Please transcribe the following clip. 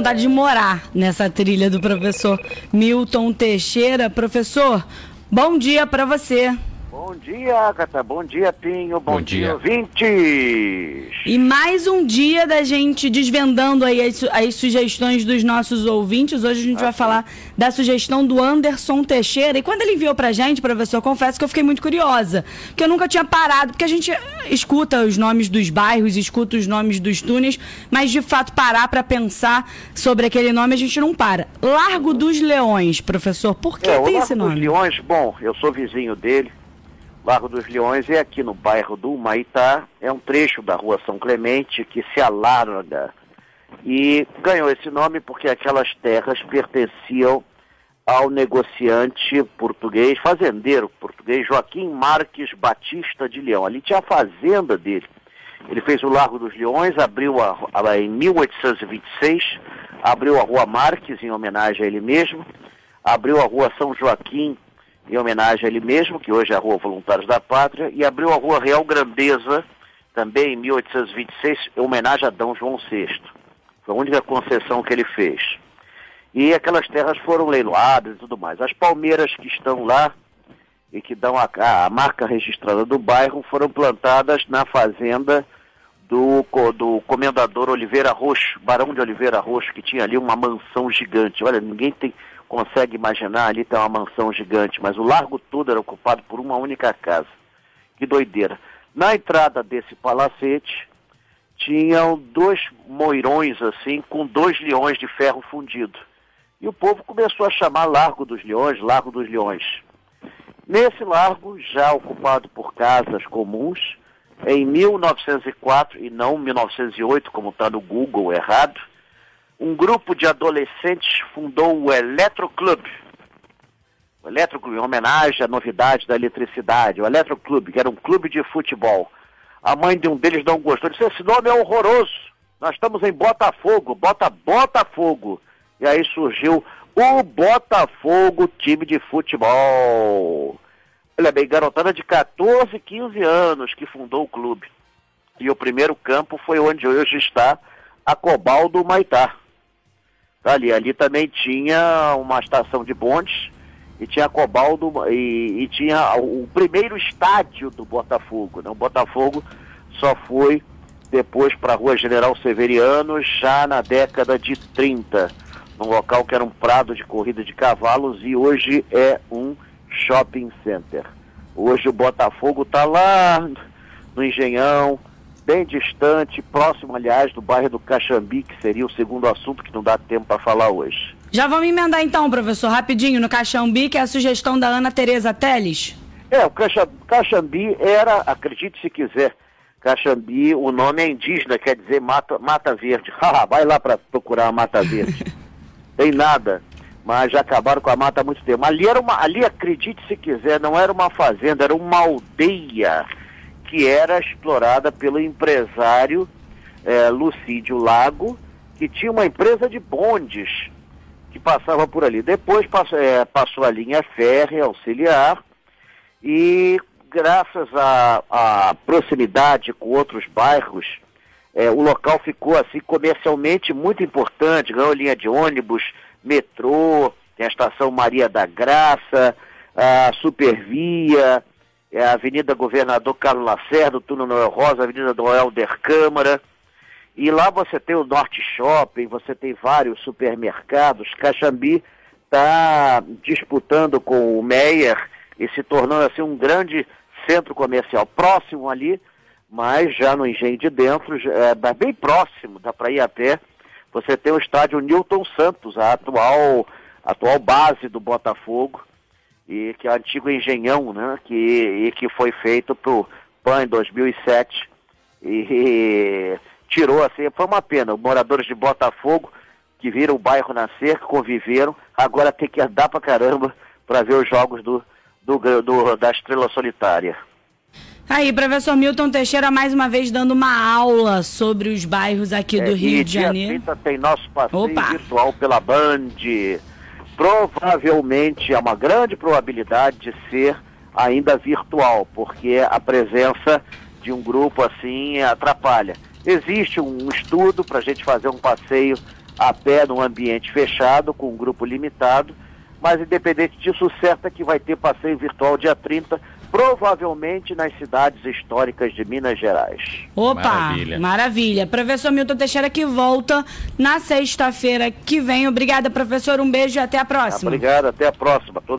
vontade de morar nessa trilha do professor Milton Teixeira. Professor, bom dia para você. Bom dia, Agatha. Bom dia, Pinho. Bom, Bom dia, dia, ouvintes. E mais um dia da gente desvendando aí as, as sugestões dos nossos ouvintes. Hoje a gente ah, vai sim. falar da sugestão do Anderson Teixeira. E quando ele enviou pra gente, professor, confesso que eu fiquei muito curiosa. Porque eu nunca tinha parado, porque a gente escuta os nomes dos bairros, escuta os nomes dos túneis, mas de fato parar para pensar sobre aquele nome a gente não para. Largo dos Leões, professor, por que é, tem esse nome? Largo dos Leões, bom, eu sou vizinho dele Largo dos Leões é aqui no bairro do Maitá, é um trecho da rua São Clemente que se alarga e ganhou esse nome porque aquelas terras pertenciam ao negociante português, fazendeiro português Joaquim Marques Batista de Leão. Ali tinha a fazenda dele. Ele fez o Largo dos Leões, abriu a, a, em 1826, abriu a Rua Marques em homenagem a ele mesmo, abriu a Rua São Joaquim em homenagem a ele mesmo, que hoje é a Rua Voluntários da Pátria, e abriu a Rua Real Grandeza, também em 1826, em homenagem a D. João VI. Foi a única concessão que ele fez. E aquelas terras foram leiloadas e tudo mais. As palmeiras que estão lá e que dão a, a marca registrada do bairro foram plantadas na fazenda do, do comendador Oliveira Roxo, Barão de Oliveira Roxo, que tinha ali uma mansão gigante. Olha, ninguém tem consegue imaginar, ali tem uma mansão gigante, mas o largo todo era ocupado por uma única casa. Que doideira. Na entrada desse palacete, tinham dois moirões assim, com dois leões de ferro fundido. E o povo começou a chamar Largo dos Leões, Largo dos Leões. Nesse largo, já ocupado por casas comuns, em 1904 e não 1908, como está no Google errado, um grupo de adolescentes fundou o Eletroclube. O Eletroclube, em homenagem à novidade da eletricidade. O Eletroclube, que era um clube de futebol. A mãe de um deles não gostou. Disse, esse nome é horroroso. Nós estamos em Botafogo. Bota Botafogo. E aí surgiu o Botafogo, time de futebol. Olha bem, garotada de 14, 15 anos que fundou o clube. E o primeiro campo foi onde hoje está a Cobaldo Maitá. Ali, ali também tinha uma estação de bondes e tinha Cobaldo e, e tinha o, primeiro estádio do Botafogo. Né? O Botafogo só foi depois para a Rua General Severiano já na década de 30, num local que era um prado de corrida de cavalos e hoje é um shopping center. Hoje o Botafogo está lá no Engenhão, bem distante, próximo, aliás, do bairro do Caxambi, que seria o segundo assunto que não dá tempo para falar hoje. Já vamos emendar então, professor, rapidinho, no Caxambi, que é a sugestão da Ana Tereza Teles. É, o Caxambi era, acredite se quiser, Caxambi, o nome é indígena, quer dizer mata, mata verde. vai lá para procurar a mata verde. Tem nada, mas já acabaram com a mata há muito tempo. Ali era uma, ali acredite se quiser, não era uma fazenda, era uma aldeia que era explorada pelo empresário é, Lucídio Lago, que tinha uma empresa de bondes que passava por ali. Depois passou, é, passou a linha férrea auxiliar e graças à proximidade com outros bairros, é, o local ficou assim comercialmente muito importante, ganhou linha de ônibus, metrô, tem a estação Maria da Graça, a Supervia, é a Avenida Governador Carlos Lacerda, o Túnel Noel Rosa, a Avenida do Helder Câmara. E lá você tem o Norte Shopping, você tem vários supermercados. Caxambi está disputando com o Meyer e se tornando assim um grande centro comercial próximo ali, mas já no Engenho de Dentro, é, bem próximo, dá para ir até. Você tem o estádio Newton Santos, a atual, atual base do Botafogo e que é o antigo engenhão, né, que, e que foi feito pro PAN em 2007 e, e tirou assim, foi uma pena, os moradores de Botafogo que viram o bairro nascer, conviveram, agora tem que andar pra caramba para ver os jogos do, do, do, da Estrela Solitária. Aí, professor Milton Teixeira, mais uma vez dando uma aula sobre os bairros aqui é, do Rio de Janeiro. tem nosso passeio Opa. virtual pela Band provavelmente é uma grande probabilidade de ser ainda virtual, porque a presença de um grupo assim atrapalha. Existe um estudo para a gente fazer um passeio a pé num ambiente fechado, com um grupo limitado, mas independente disso, o certo é que vai ter passeio virtual dia 30, provavelmente nas cidades históricas de Minas Gerais. Opa, maravilha. maravilha. Professor Milton Teixeira que volta na sexta-feira que vem. Obrigada, professor. Um beijo e até a próxima. Obrigado, até a próxima.